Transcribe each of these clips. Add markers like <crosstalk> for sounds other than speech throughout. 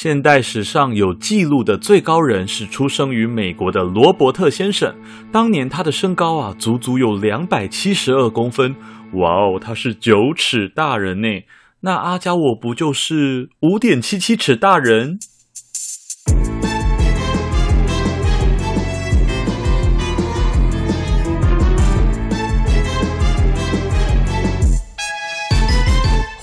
现代史上有记录的最高人是出生于美国的罗伯特先生，当年他的身高啊，足足有两百七十二公分，哇哦，他是九尺大人呢。那阿加我不就是五点七七尺大人？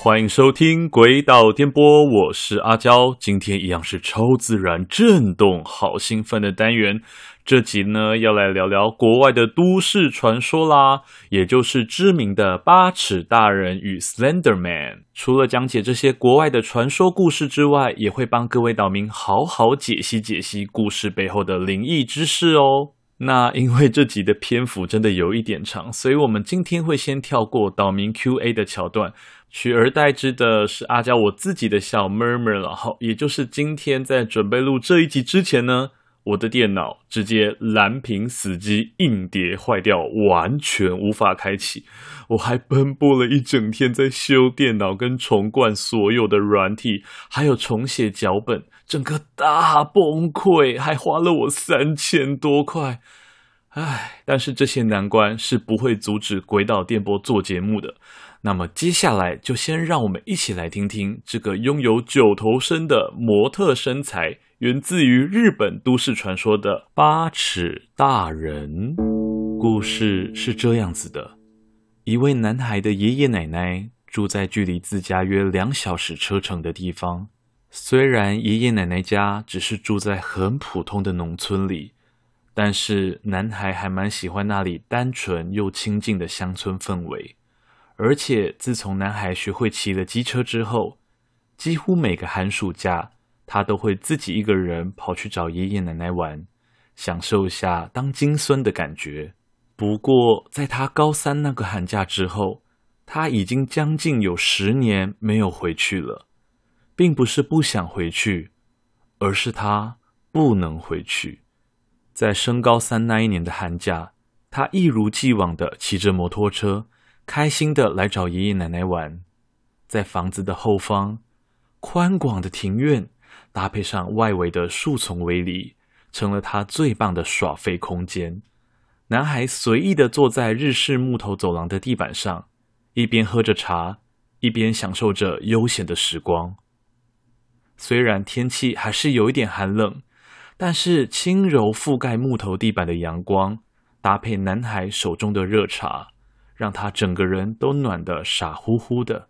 欢迎收听《鬼岛电波》，我是阿娇。今天一样是超自然震动，好兴奋的单元。这集呢，要来聊聊国外的都市传说啦，也就是知名的八尺大人与 Slender Man。除了讲解这些国外的传说故事之外，也会帮各位岛民好好解析解析故事背后的灵异知识哦。那因为这集的篇幅真的有一点长，所以我们今天会先跳过岛民 Q&A 的桥段。取而代之的是阿娇我自己的小 MRR 了，好，也就是今天在准备录这一集之前呢，我的电脑直接蓝屏死机，硬碟坏掉，完全无法开启。我还奔波了一整天在修电脑跟重灌所有的软体，还有重写脚本，整个大崩溃，还花了我三千多块。唉，但是这些难关是不会阻止诡岛电波做节目的。那么接下来就先让我们一起来听听这个拥有九头身的模特身材，源自于日本都市传说的八尺大人。故事是这样子的：一位男孩的爷爷奶奶住在距离自家约两小时车程的地方。虽然爷爷奶奶家只是住在很普通的农村里，但是男孩还蛮喜欢那里单纯又清静的乡村氛围。而且自从男孩学会骑了机车之后，几乎每个寒暑假，他都会自己一个人跑去找爷爷奶奶玩，享受一下当金孙的感觉。不过，在他高三那个寒假之后，他已经将近有十年没有回去了，并不是不想回去，而是他不能回去。在升高三那一年的寒假，他一如既往的骑着摩托车。开心的来找爷爷奶奶玩，在房子的后方，宽广的庭院搭配上外围的树丛围篱，成了他最棒的耍废空间。男孩随意的坐在日式木头走廊的地板上，一边喝着茶，一边享受着悠闲的时光。虽然天气还是有一点寒冷，但是轻柔覆盖木头地板的阳光，搭配男孩手中的热茶。让他整个人都暖得傻乎乎的，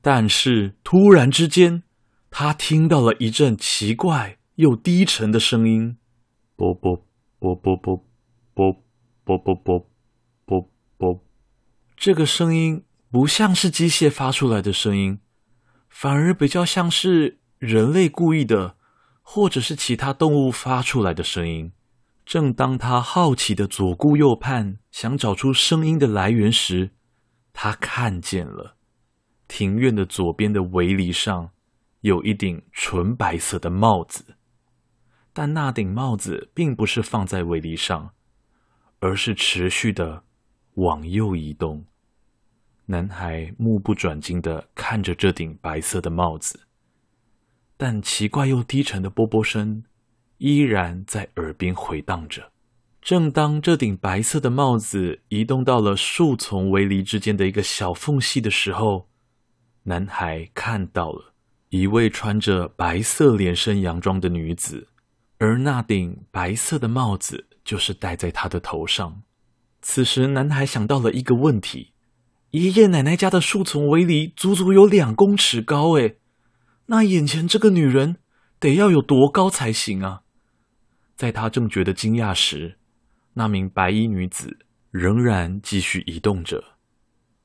但是突然之间，他听到了一阵奇怪又低沉的声音：啵啵啵啵啵啵啵啵啵啵啵。这个声音不像是机械发出来的声音，反而比较像是人类故意的，或者是其他动物发出来的声音。正当他好奇的左顾右盼，想找出声音的来源时，他看见了庭院的左边的围篱上有一顶纯白色的帽子，但那顶帽子并不是放在围篱上，而是持续的往右移动。男孩目不转睛的看着这顶白色的帽子，但奇怪又低沉的啵啵声。依然在耳边回荡着。正当这顶白色的帽子移动到了树丛围篱之间的一个小缝隙的时候，男孩看到了一位穿着白色连身洋装的女子，而那顶白色的帽子就是戴在她的头上。此时，男孩想到了一个问题：爷爷奶奶家的树丛围篱足足有两公尺高，诶，那眼前这个女人得要有多高才行啊？在他正觉得惊讶时，那名白衣女子仍然继续移动着，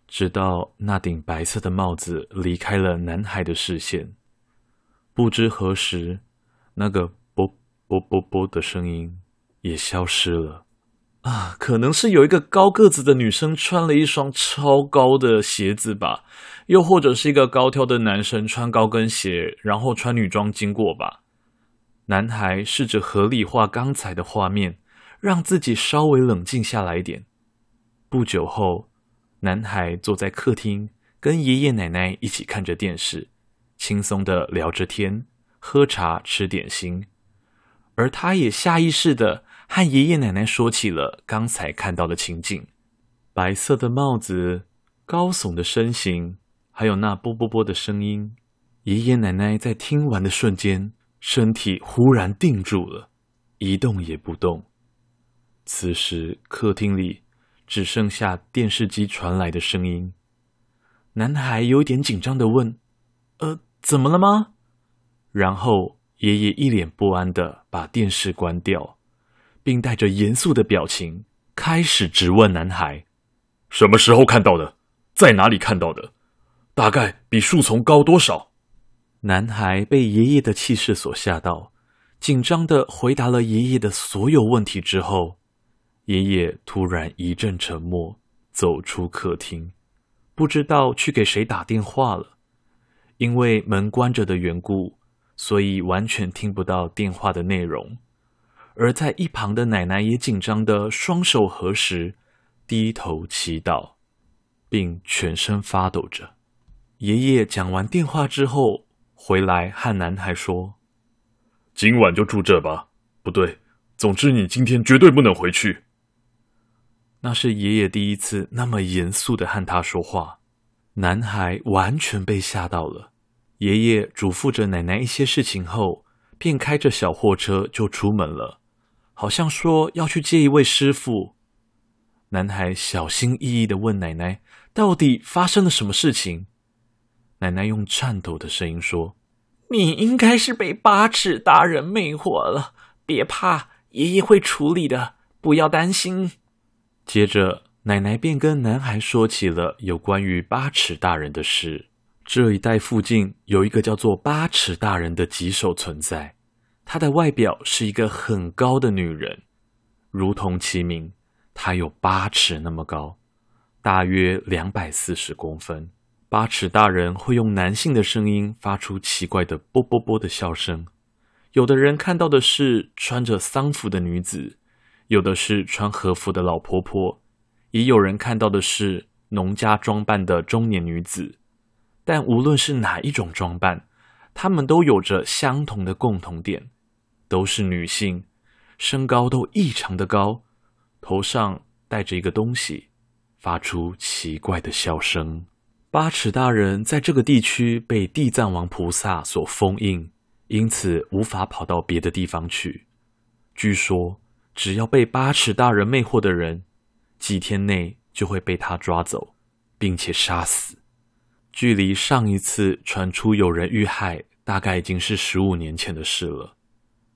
直到那顶白色的帽子离开了男孩的视线。不知何时，那个“啵啵啵啵”的声音也消失了。啊，可能是有一个高个子的女生穿了一双超高的鞋子吧，又或者是一个高挑的男生穿高跟鞋，然后穿女装经过吧。男孩试着合理化刚才的画面，让自己稍微冷静下来点。不久后，男孩坐在客厅，跟爷爷奶奶一起看着电视，轻松的聊着天，喝茶、吃点心，而他也下意识的和爷爷奶奶说起了刚才看到的情景：白色的帽子、高耸的身形，还有那啵啵啵的声音。爷爷奶奶在听完的瞬间，身体忽然定住了，一动也不动。此时，客厅里只剩下电视机传来的声音。男孩有点紧张地问：“呃，怎么了吗？”然后爷爷一脸不安地把电视关掉，并带着严肃的表情开始质问男孩：“什么时候看到的？在哪里看到的？大概比树丛高多少？”男孩被爷爷的气势所吓到，紧张的回答了爷爷的所有问题之后，爷爷突然一阵沉默，走出客厅，不知道去给谁打电话了，因为门关着的缘故。所以完全听不到电话的内容，而在一旁的奶奶也紧张的双手合十，低头祈祷，并全身发抖着。爷爷讲完电话之后，回来和男孩说：“今晚就住这吧。不对，总之你今天绝对不能回去。”那是爷爷第一次那么严肃的和他说话，男孩完全被吓到了。爷爷嘱咐着奶奶一些事情后，便开着小货车就出门了，好像说要去接一位师傅。男孩小心翼翼的问奶奶：“到底发生了什么事情？”奶奶用颤抖的声音说：“你应该是被八尺大人魅惑了，别怕，爷爷会处理的，不要担心。”接着，奶奶便跟男孩说起了有关于八尺大人的事。这一带附近有一个叫做八尺大人的棘手存在，她的外表是一个很高的女人，如同其名，她有八尺那么高，大约两百四十公分。八尺大人会用男性的声音发出奇怪的“啵啵啵”的笑声。有的人看到的是穿着丧服的女子，有的是穿和服的老婆婆，也有人看到的是农家装扮的中年女子。但无论是哪一种装扮，她们都有着相同的共同点，都是女性，身高都异常的高，头上戴着一个东西，发出奇怪的笑声。八尺大人在这个地区被地藏王菩萨所封印，因此无法跑到别的地方去。据说，只要被八尺大人魅惑的人，几天内就会被他抓走，并且杀死。距离上一次传出有人遇害，大概已经是十五年前的事了。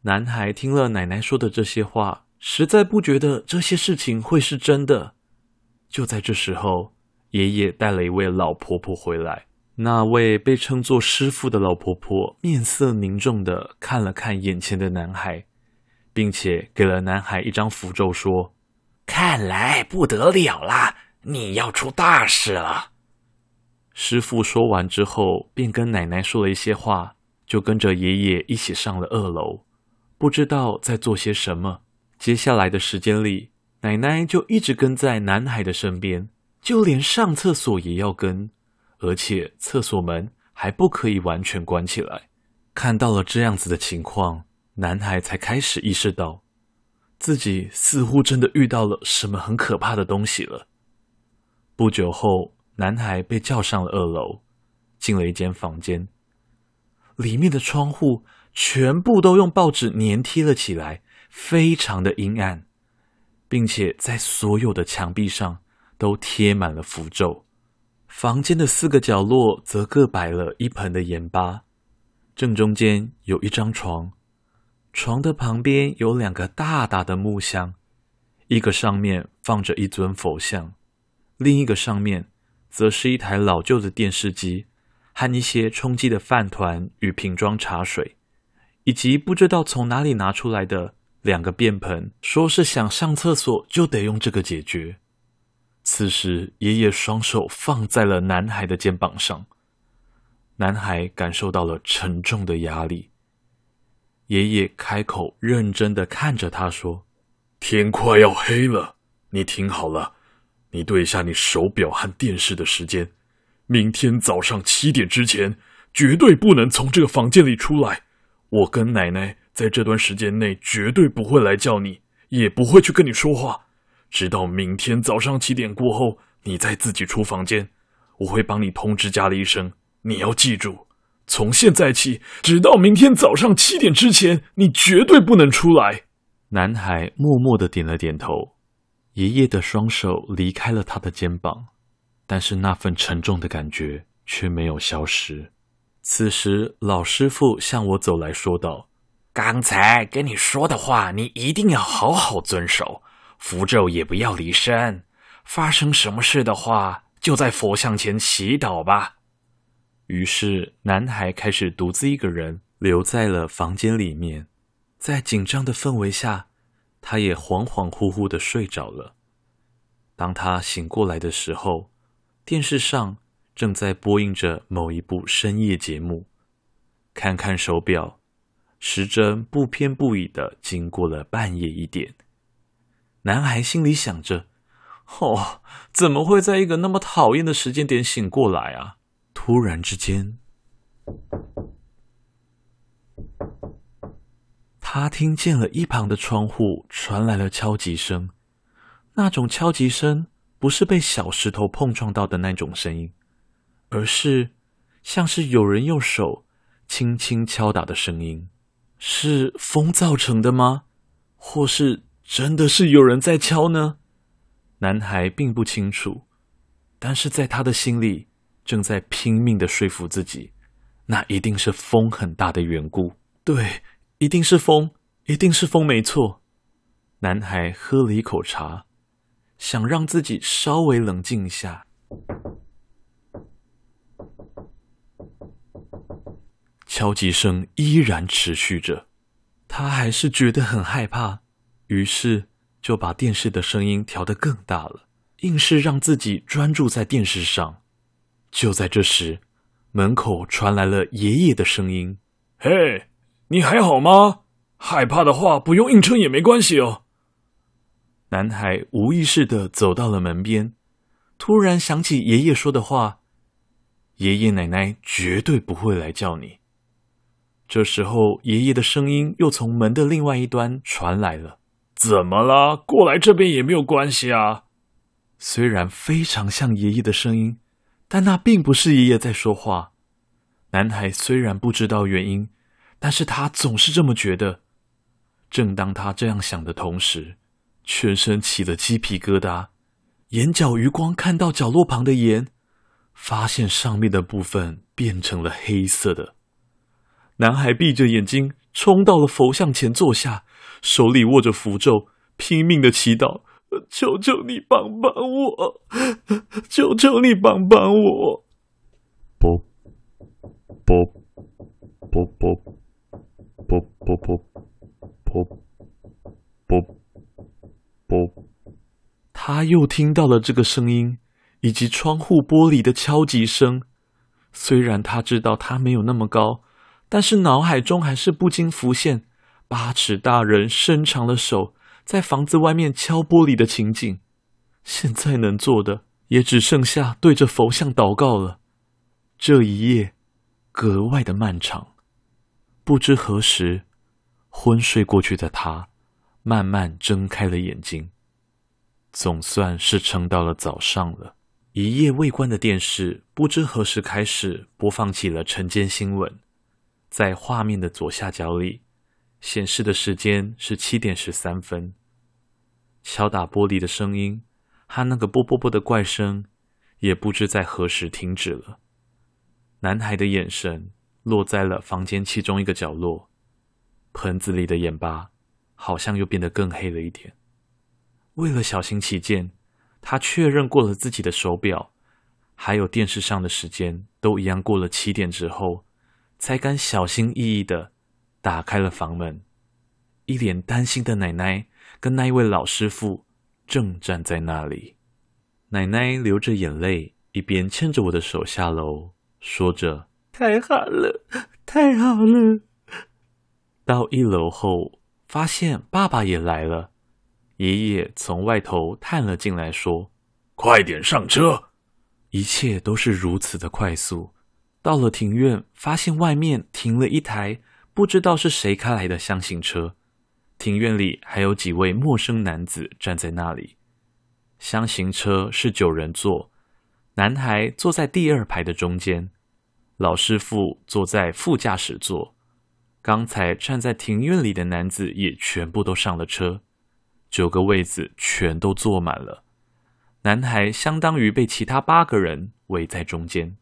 男孩听了奶奶说的这些话，实在不觉得这些事情会是真的。就在这时候，爷爷带了一位老婆婆回来。那位被称作师傅的老婆婆面色凝重的看了看眼前的男孩，并且给了男孩一张符咒，说：“看来不得了啦，你要出大事了。”师傅说完之后，便跟奶奶说了一些话，就跟着爷爷一起上了二楼，不知道在做些什么。接下来的时间里，奶奶就一直跟在男孩的身边，就连上厕所也要跟，而且厕所门还不可以完全关起来。看到了这样子的情况，男孩才开始意识到，自己似乎真的遇到了什么很可怕的东西了。不久后，男孩被叫上了二楼，进了一间房间，里面的窗户全部都用报纸粘贴了起来，非常的阴暗，并且在所有的墙壁上都贴满了符咒。房间的四个角落则各摆了一盆的盐巴，正中间有一张床，床的旁边有两个大大的木箱，一个上面放着一尊佛像，另一个上面。则是一台老旧的电视机，和一些充饥的饭团与瓶装茶水，以及不知道从哪里拿出来的两个便盆，说是想上厕所就得用这个解决。此时，爷爷双手放在了男孩的肩膀上，男孩感受到了沉重的压力。爷爷开口认真的看着他说：“天快要黑了，你听好了。”你对一下你手表和电视的时间，明天早上七点之前绝对不能从这个房间里出来。我跟奶奶在这段时间内绝对不会来叫你，也不会去跟你说话，直到明天早上七点过后，你再自己出房间，我会帮你通知家里医生。你要记住，从现在起，直到明天早上七点之前，你绝对不能出来。男孩默默的点了点头。爷爷的双手离开了他的肩膀，但是那份沉重的感觉却没有消失。此时，老师傅向我走来说道：“刚才跟你说的话，你一定要好好遵守，符咒也不要离身。发生什么事的话，就在佛像前祈祷吧。”于是，男孩开始独自一个人留在了房间里面，在紧张的氛围下。他也恍恍惚惚的睡着了。当他醒过来的时候，电视上正在播映着某一部深夜节目。看看手表，时针不偏不倚的经过了半夜一点。男孩心里想着：“哦，怎么会在一个那么讨厌的时间点醒过来啊？”突然之间。他听见了一旁的窗户传来了敲击声，那种敲击声不是被小石头碰撞到的那种声音，而是像是有人用手轻轻敲打的声音。是风造成的吗？或是真的是有人在敲呢？男孩并不清楚，但是在他的心里正在拼命的说服自己，那一定是风很大的缘故。对。一定是风，一定是风，没错。男孩喝了一口茶，想让自己稍微冷静一下。敲击声依然持续着，他还是觉得很害怕，于是就把电视的声音调得更大了，硬是让自己专注在电视上。就在这时，门口传来了爷爷的声音：“嘿。”你还好吗？害怕的话，不用硬撑也没关系哦。男孩无意识地走到了门边，突然想起爷爷说的话：“爷爷奶奶绝对不会来叫你。”这时候，爷爷的声音又从门的另外一端传来了：“怎么了？过来这边也没有关系啊。”虽然非常像爷爷的声音，但那并不是爷爷在说话。男孩虽然不知道原因。但是他总是这么觉得。正当他这样想的同时，全身起了鸡皮疙瘩，眼角余光看到角落旁的盐，发现上面的部分变成了黑色的。男孩闭着眼睛冲到了佛像前坐下，手里握着符咒，拼命的祈祷：“求求你帮帮我，<laughs> 求求你帮帮我。”啵啵啵啵。啵啵啵啵啵啵，他又听到了这个声音，以及窗户玻璃的敲击声。虽然他知道他没有那么高，但是脑海中还是不禁浮现八尺大人伸长了手在房子外面敲玻璃的情景。现在能做的也只剩下对着佛像祷告了。这一夜格外的漫长。不知何时，昏睡过去的他慢慢睁开了眼睛，总算是撑到了早上了。一夜未关的电视不知何时开始播放起了晨间新闻，在画面的左下角里显示的时间是七点十三分。敲打玻璃的声音和那个啵啵啵的怪声也不知在何时停止了。男孩的眼神。落在了房间其中一个角落，盆子里的盐巴好像又变得更黑了一点。为了小心起见，他确认过了自己的手表，还有电视上的时间都一样过了七点之后，才敢小心翼翼的打开了房门。一脸担心的奶奶跟那一位老师傅正站在那里。奶奶流着眼泪，一边牵着我的手下楼，说着。太好了，太好了！到一楼后，发现爸爸也来了。爷爷从外头探了进来，说：“快点上车！”一切都是如此的快速。到了庭院，发现外面停了一台不知道是谁开来的厢型车。庭院里还有几位陌生男子站在那里。厢型车是九人座，男孩坐在第二排的中间，老师傅坐在副驾驶座。刚才站在庭院里的男子也全部都上了车，九个位子全都坐满了。男孩相当于被其他八个人围在中间。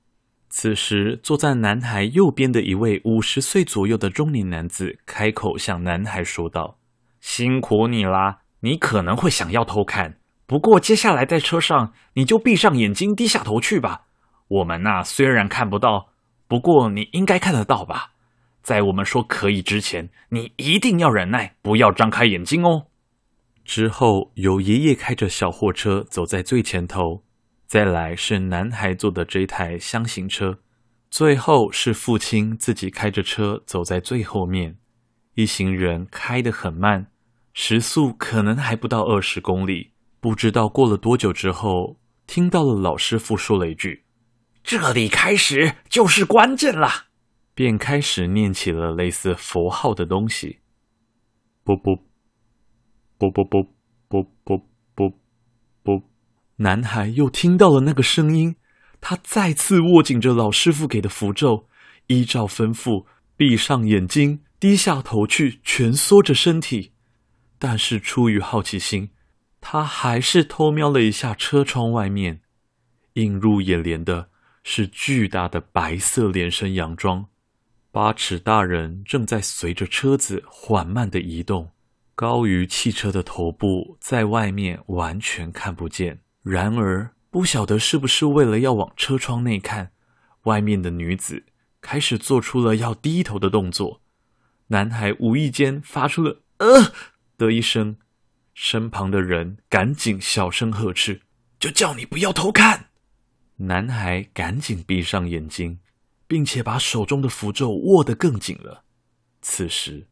此时，坐在男孩右边的一位五十岁左右的中年男子开口向男孩说道。辛苦你啦！你可能会想要偷看，不过接下来在车上你就闭上眼睛，低下头去吧。我们呐，虽然看不到，不过你应该看得到吧？在我们说可以之前，你一定要忍耐，不要张开眼睛哦。之后有爷爷开着小货车走在最前头，再来是男孩坐的这台箱型车，最后是父亲自己开着车走在最后面。一行人开得很慢，时速可能还不到二十公里。不知道过了多久之后，听到了老师傅说了一句：“这里开始就是关键了。”便开始念起了类似佛号的东西。啵啵啵啵啵啵啵啵啵，男孩又听到了那个声音，他再次握紧着老师傅给的符咒，依照吩咐闭上眼睛。低下头去，蜷缩着身体，但是出于好奇心，他还是偷瞄了一下车窗外面。映入眼帘的是巨大的白色连身洋装，八尺大人正在随着车子缓慢地移动，高于汽车的头部在外面完全看不见。然而，不晓得是不是为了要往车窗内看，外面的女子开始做出了要低头的动作。男孩无意间发出了“呃”的一声，身旁的人赶紧小声呵斥：“就叫你不要偷看！”男孩赶紧闭上眼睛，并且把手中的符咒握得更紧了。此时，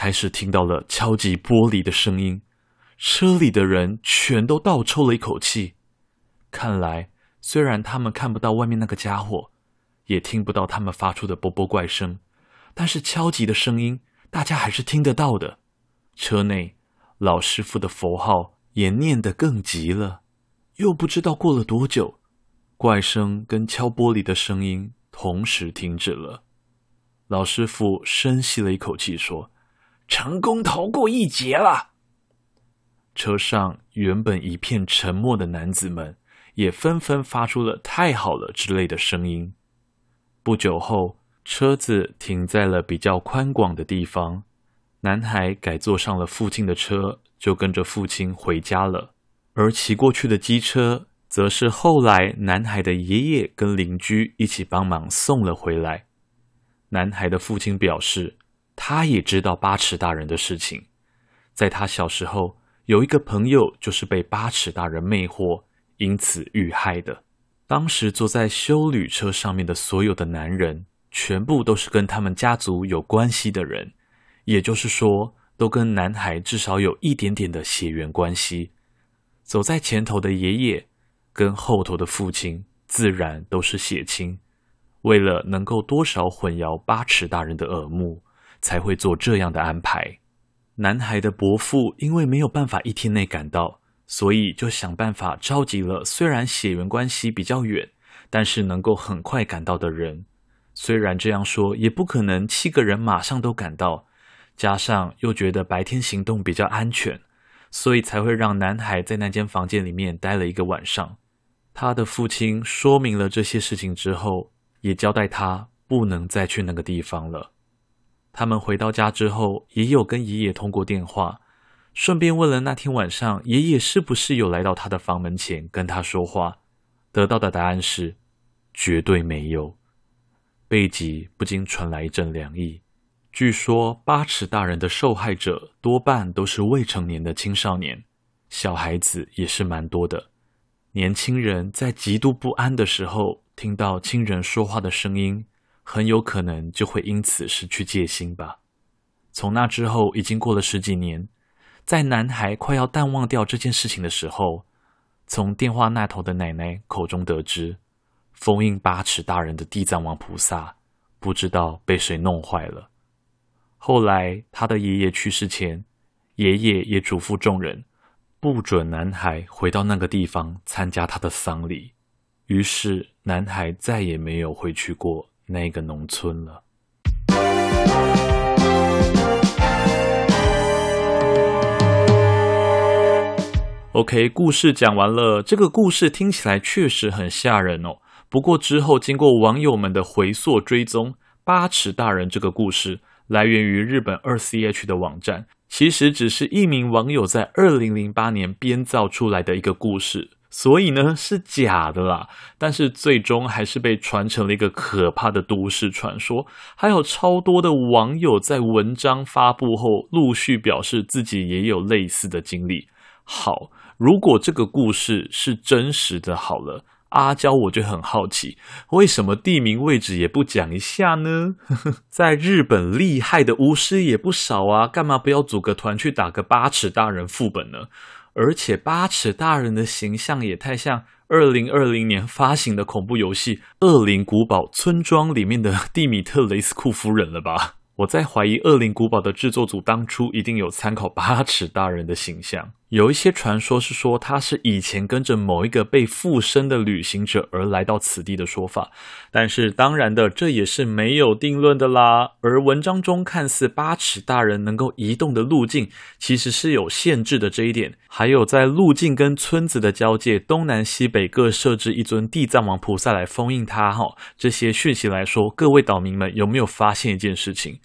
开始听到了敲击玻璃的声音，车里的人全都倒抽了一口气。看来，虽然他们看不到外面那个家伙。也听不到他们发出的啵啵怪声，但是敲击的声音大家还是听得到的。车内老师傅的佛号也念得更急了。又不知道过了多久，怪声跟敲玻璃的声音同时停止了。老师傅深吸了一口气，说：“成功逃过一劫了。”车上原本一片沉默的男子们也纷纷发出了“太好了”之类的声音。不久后，车子停在了比较宽广的地方。男孩改坐上了父亲的车，就跟着父亲回家了。而骑过去的机车，则是后来男孩的爷爷跟邻居一起帮忙送了回来。男孩的父亲表示，他也知道八尺大人的事情。在他小时候，有一个朋友就是被八尺大人魅惑，因此遇害的。当时坐在修旅车上面的所有的男人，全部都是跟他们家族有关系的人，也就是说，都跟男孩至少有一点点的血缘关系。走在前头的爷爷跟后头的父亲，自然都是血亲。为了能够多少混淆八尺大人的耳目，才会做这样的安排。男孩的伯父因为没有办法一天内赶到。所以就想办法召集了虽然血缘关系比较远，但是能够很快赶到的人。虽然这样说也不可能七个人马上都赶到，加上又觉得白天行动比较安全，所以才会让男孩在那间房间里面待了一个晚上。他的父亲说明了这些事情之后，也交代他不能再去那个地方了。他们回到家之后，也有跟爷爷通过电话。顺便问了那天晚上爷爷是不是有来到他的房门前跟他说话，得到的答案是绝对没有。背脊不禁传来一阵凉意。据说八尺大人的受害者多半都是未成年的青少年，小孩子也是蛮多的。年轻人在极度不安的时候，听到亲人说话的声音，很有可能就会因此失去戒心吧。从那之后，已经过了十几年。在男孩快要淡忘掉这件事情的时候，从电话那头的奶奶口中得知，封印八尺大人的地藏王菩萨，不知道被谁弄坏了。后来他的爷爷去世前，爷爷也嘱咐众人，不准男孩回到那个地方参加他的丧礼。于是男孩再也没有回去过那个农村了。OK，故事讲完了。这个故事听起来确实很吓人哦。不过之后经过网友们的回溯追踪，八尺大人这个故事来源于日本 2CH 的网站，其实只是一名网友在2008年编造出来的一个故事，所以呢是假的啦。但是最终还是被传成了一个可怕的都市传说。还有超多的网友在文章发布后陆续表示自己也有类似的经历。好。如果这个故事是真实的，好了，阿娇我就很好奇，为什么地名位置也不讲一下呢？<laughs> 在日本厉害的巫师也不少啊，干嘛不要组个团去打个八尺大人副本呢？而且八尺大人的形象也太像二零二零年发行的恐怖游戏《恶灵古堡村庄》里面的蒂米特雷斯库夫人了吧？我在怀疑《恶灵古堡》的制作组当初一定有参考八尺大人的形象。有一些传说是说他是以前跟着某一个被附身的旅行者而来到此地的说法，但是当然的，这也是没有定论的啦。而文章中看似八尺大人能够移动的路径，其实是有限制的这一点。还有在路径跟村子的交界，东南西北各设置一尊地藏王菩萨来封印他。哈，这些讯息来说，各位岛民们有没有发现一件事情？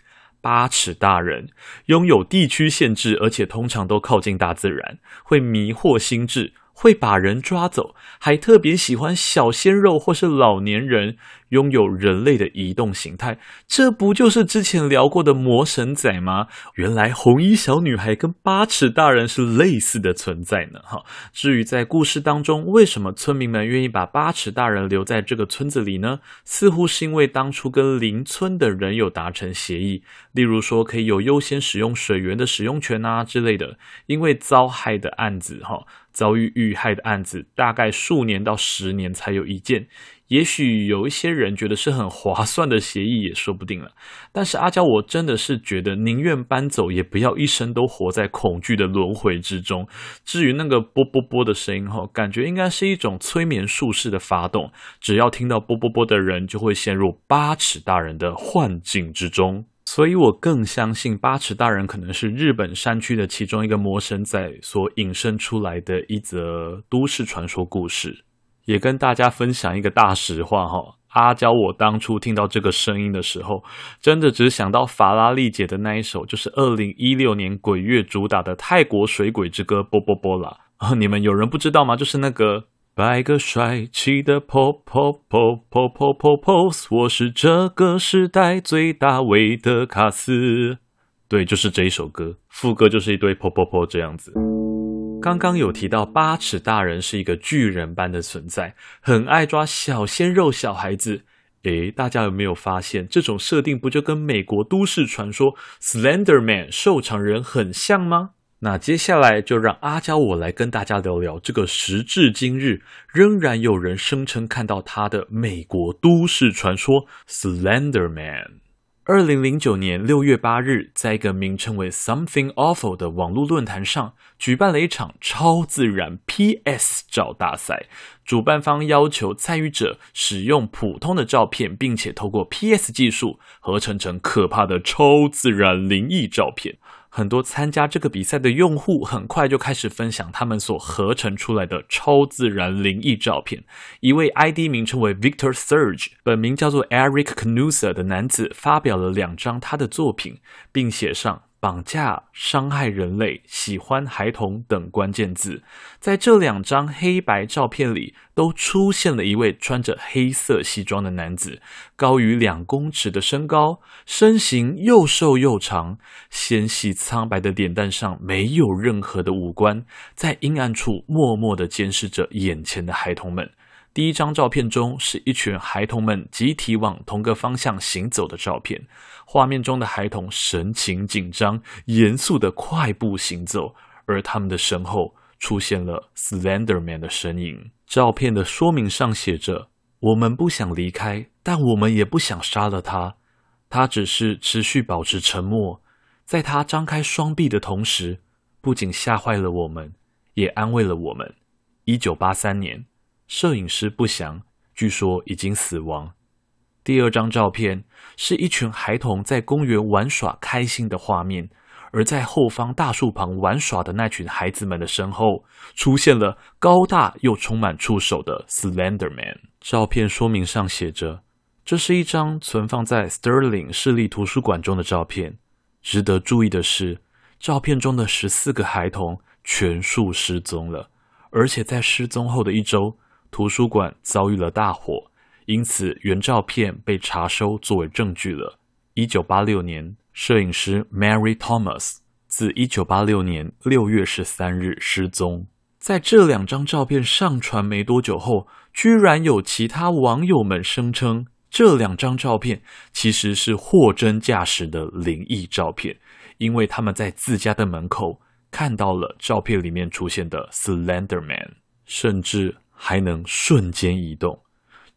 八尺大人拥有地区限制，而且通常都靠近大自然，会迷惑心智。会把人抓走，还特别喜欢小鲜肉或是老年人，拥有人类的移动形态，这不就是之前聊过的魔神仔吗？原来红衣小女孩跟八尺大人是类似的存在呢。哈，至于在故事当中，为什么村民们愿意把八尺大人留在这个村子里呢？似乎是因为当初跟邻村的人有达成协议，例如说可以有优先使用水源的使用权啊之类的。因为遭害的案子，哈。遭遇遇害的案子，大概数年到十年才有一件。也许有一些人觉得是很划算的协议，也说不定了。但是阿娇，我真的是觉得宁愿搬走，也不要一生都活在恐惧的轮回之中。至于那个啵啵啵的声音，哈，感觉应该是一种催眠术式的发动。只要听到啵啵啵的人，就会陷入八尺大人的幻境之中。所以我更相信八尺大人可能是日本山区的其中一个魔神仔所引申出来的一则都市传说故事，也跟大家分享一个大实话哈。阿娇，我当初听到这个声音的时候，真的只想到法拉利姐的那一首，就是二零一六年鬼月主打的泰国水鬼之歌《啵啵啵》啦。你们有人不知道吗？就是那个。摆个帅气的 pose pose pose pose pose pose，我是这个时代最大尾的卡斯。对，就是这一首歌，副歌就是一堆 pose pose pose 这样子。刚刚有提到八尺大人是一个巨人般的存在，很爱抓小鲜肉小孩子。诶，大家有没有发现，这种设定不就跟美国都市传说 Slender Man 瘦长人很像吗？那接下来就让阿娇我来跟大家聊聊这个时至今日仍然有人声称看到他的美国都市传说 Slender Man。二零零九年六月八日，在一个名称为 Something Awful 的网络论坛上，举办了一场超自然 PS 照大赛。主办方要求参与者使用普通的照片，并且透过 PS 技术合成成可怕的超自然灵异照片。很多参加这个比赛的用户很快就开始分享他们所合成出来的超自然灵异照片。一位 ID 名称为 Victor Surge，本名叫做 Eric Knusa 的男子发表了两张他的作品，并写上。绑架、伤害人类、喜欢孩童等关键字，在这两张黑白照片里，都出现了一位穿着黑色西装的男子，高于两公尺的身高，身形又瘦又长，纤细苍白的脸蛋上没有任何的五官，在阴暗处默默地监视着眼前的孩童们。第一张照片中是一群孩童们集体往同个方向行走的照片，画面中的孩童神情紧张、严肃地快步行走，而他们的身后出现了 Slender Man 的身影。照片的说明上写着我们不想离开，但我们也不想杀了他。他只是持续保持沉默，在他张开双臂的同时，不仅吓坏了我们，也安慰了我们。一九八三年，摄影师不详，据说已经死亡。第二张照片是一群孩童在公园玩耍开心的画面，而在后方大树旁玩耍的那群孩子们的身后，出现了高大又充满触手的 Slender Man。照片说明上写着：“这是一张存放在 Sterling 市立图书馆中的照片。值得注意的是，照片中的十四个孩童全数失踪了，而且在失踪后的一周，图书馆遭遇了大火。”因此，原照片被查收作为证据了。一九八六年，摄影师 Mary Thomas 自一九八六年六月十三日失踪。在这两张照片上传没多久后，居然有其他网友们声称，这两张照片其实是货真价实的灵异照片，因为他们在自家的门口看到了照片里面出现的 Slender Man，甚至还能瞬间移动。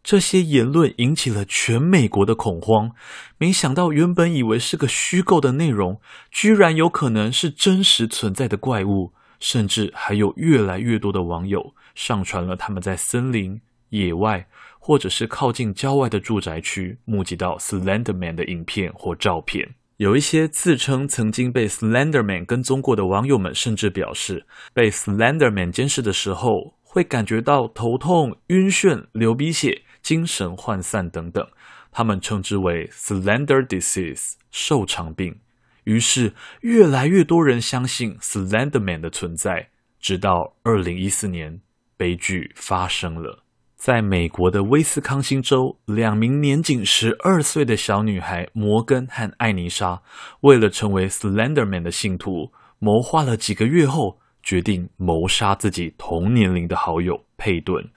这些言论引起了全美国的恐慌。没想到，原本以为是个虚构的内容，居然有可能是真实存在的怪物。甚至还有越来越多的网友上传了他们在森林、野外，或者是靠近郊外的住宅区目击到 Slender Man 的影片或照片。有一些自称曾经被 Slender Man 跟踪过的网友们，甚至表示，被 Slender Man 监视的时候，会感觉到头痛、晕眩、流鼻血。精神涣散等等，他们称之为 Slender Disease 瘦长病。于是，越来越多人相信 Slender Man 的存在。直到二零一四年，悲剧发生了。在美国的威斯康星州，两名年仅十二岁的小女孩摩根和艾妮莎，为了成为 Slender Man 的信徒，谋划了几个月后，决定谋杀自己同年龄的好友佩顿。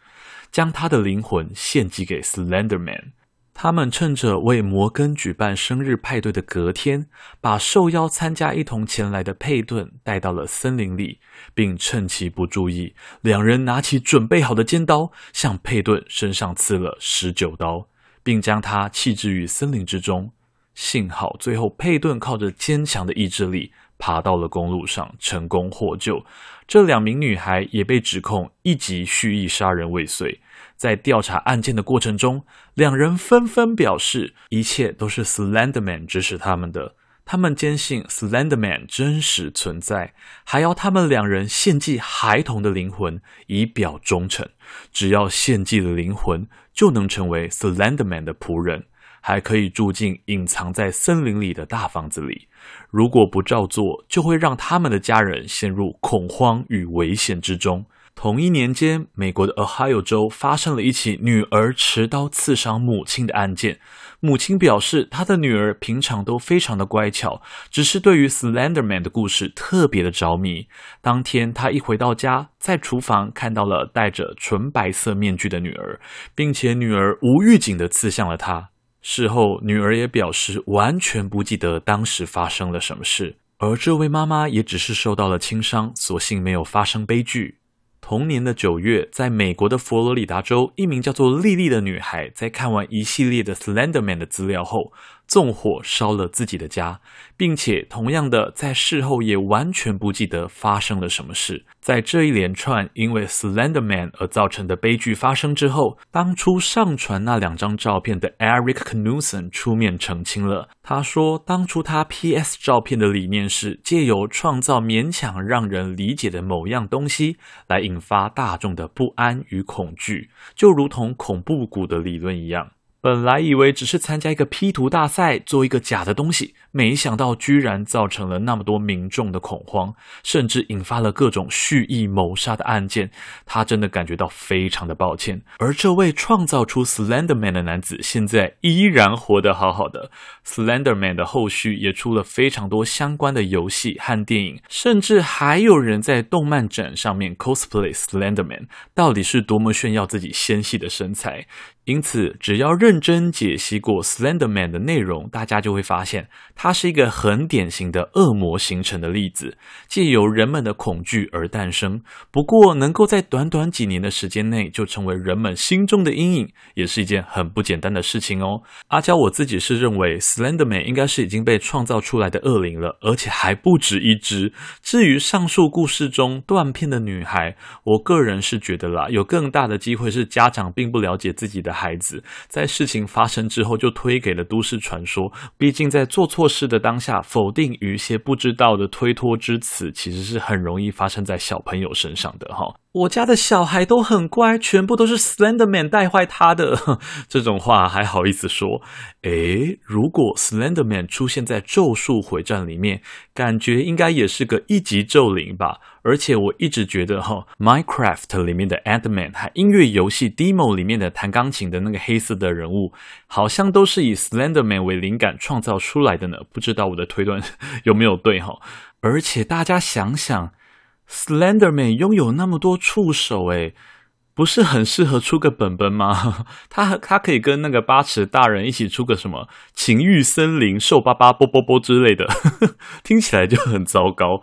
将他的灵魂献祭给 Slender Man。他们趁着为摩根举办生日派对的隔天，把受邀参加一同前来的佩顿带到了森林里，并趁其不注意，两人拿起准备好的尖刀，向佩顿身上刺了十九刀，并将他弃置于森林之中。幸好最后佩顿靠着坚强的意志力，爬到了公路上，成功获救。这两名女孩也被指控一级蓄意杀人未遂。在调查案件的过程中，两人纷纷表示，一切都是 Slender Man 指使他们的。他们坚信 Slender Man 真实存在，还要他们两人献祭孩童的灵魂，以表忠诚。只要献祭了灵魂，就能成为 Slender Man 的仆人。还可以住进隐藏在森林里的大房子里。如果不照做，就会让他们的家人陷入恐慌与危险之中。同一年间，美国的 Ohio 州发生了一起女儿持刀刺伤母亲的案件。母亲表示，她的女儿平常都非常的乖巧，只是对于 Slender Man 的故事特别的着迷。当天，她一回到家，在厨房看到了戴着纯白色面具的女儿，并且女儿无预警地刺向了她。事后，女儿也表示完全不记得当时发生了什么事，而这位妈妈也只是受到了轻伤，所幸没有发生悲剧。同年的九月，在美国的佛罗里达州，一名叫做莉莉的女孩在看完一系列的 Slender Man 的资料后，纵火烧了自己的家，并且同样的在事后也完全不记得发生了什么事。在这一连串因为 Slender Man 而造成的悲剧发生之后，当初上传那两张照片的 Eric Knudsen 出面澄清了。他说，当初他 PS 照片的理念是借由创造勉强让人理解的某样东西，来引发大众的不安与恐惧，就如同恐怖谷的理论一样。本来以为只是参加一个 P 图大赛，做一个假的东西，没想到居然造成了那么多民众的恐慌，甚至引发了各种蓄意谋杀的案件。他真的感觉到非常的抱歉。而这位创造出 Slender Man 的男子，现在依然活得好好的。Slender Man 的后续也出了非常多相关的游戏和电影，甚至还有人在动漫展上面 cosplay Slender Man，到底是多么炫耀自己纤细的身材？因此，只要认真解析过 Slender Man 的内容，大家就会发现，它是一个很典型的恶魔形成的例子，借由人们的恐惧而诞生。不过，能够在短短几年的时间内就成为人们心中的阴影，也是一件很不简单的事情哦。阿娇我自己是认为，Slender Man 应该是已经被创造出来的恶灵了，而且还不止一只。至于上述故事中断片的女孩，我个人是觉得啦，有更大的机会是家长并不了解自己的。孩子在事情发生之后就推给了都市传说，毕竟在做错事的当下，否定与一些不知道的推脱之词，其实是很容易发生在小朋友身上的哈。我家的小孩都很乖，全部都是 Slender Man 带坏他的。<laughs> 这种话还好意思说？诶，如果 Slender Man 出现在《咒术回战》里面，感觉应该也是个一级咒灵吧？而且我一直觉得哈，Minecraft 里面的 Ant-Man 和音乐游戏 Demo 里面的弹钢琴的那个黑色的人物，好像都是以 Slender Man 为灵感创造出来的呢。不知道我的推断 <laughs> 有没有对哈？而且大家想想。Slenderman 拥有那么多触手，诶，不是很适合出个本本吗？<laughs> 他他可以跟那个八尺大人一起出个什么情欲森林、瘦巴巴、啵啵啵之类的，<laughs> 听起来就很糟糕。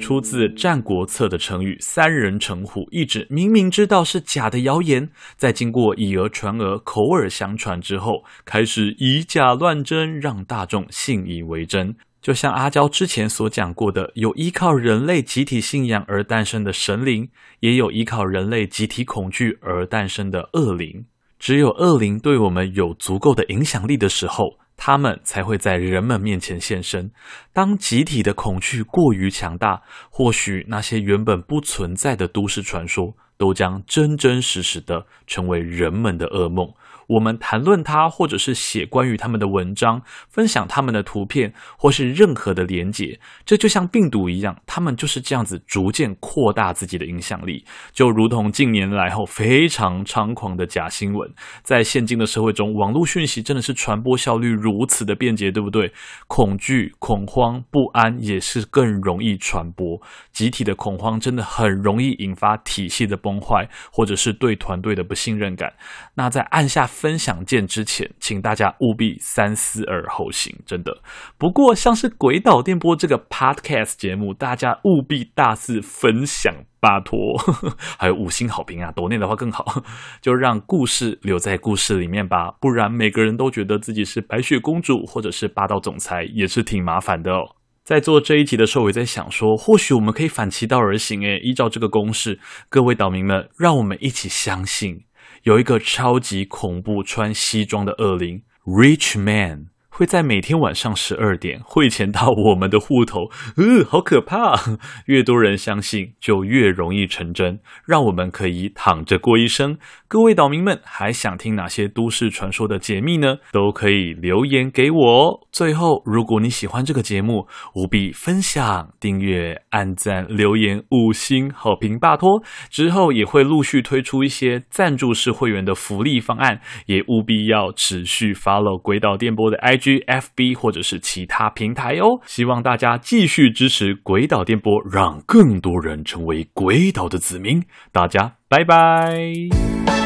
出自《战国策》的成语“三人成虎”，意指明明知道是假的谣言，在经过以讹传讹、口耳相传之后，开始以假乱真，让大众信以为真。就像阿娇之前所讲过的，有依靠人类集体信仰而诞生的神灵，也有依靠人类集体恐惧而诞生的恶灵。只有恶灵对我们有足够的影响力的时候，他们才会在人们面前现身。当集体的恐惧过于强大，或许那些原本不存在的都市传说，都将真真实实的成为人们的噩梦。我们谈论他，或者是写关于他们的文章，分享他们的图片，或是任何的连结，这就像病毒一样，他们就是这样子逐渐扩大自己的影响力，就如同近年来后非常猖狂的假新闻，在现今的社会中，网络讯息真的是传播效率如此的便捷，对不对？恐惧、恐慌、不安也是更容易传播，集体的恐慌真的很容易引发体系的崩坏，或者是对团队的不信任感。那在按下。分享键之前，请大家务必三思而后行，真的。不过，像是《鬼岛电波》这个 Podcast 节目，大家务必大肆分享，拜托，<laughs> 还有五星好评啊！抖内的话更好，就让故事留在故事里面吧。不然，每个人都觉得自己是白雪公主或者是霸道总裁，也是挺麻烦的哦。在做这一集的时候，我也在想说，或许我们可以反其道而行，诶，依照这个公式，各位岛民们，让我们一起相信。有一个超级恐怖穿西装的恶灵，Rich Man。会在每天晚上十二点汇钱到我们的户头，呃，好可怕！<laughs> 越多人相信，就越容易成真，让我们可以躺着过一生。各位岛民们，还想听哪些都市传说的解密呢？都可以留言给我。最后，如果你喜欢这个节目，务必分享、订阅、按赞、留言、五星好评，拜托。之后也会陆续推出一些赞助式会员的福利方案，也务必要持续 follow 诡岛电波的 IG、FB 或者是其他平台哦，希望大家继续支持诡岛电波，让更多人成为诡岛的子民。大家拜拜。